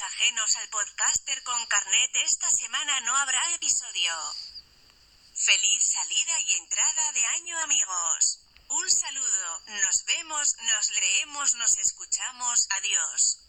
Ajenos al podcaster con carnet esta semana no habrá episodio. Feliz salida y entrada de año amigos. Un saludo, nos vemos, nos leemos, nos escuchamos, adiós.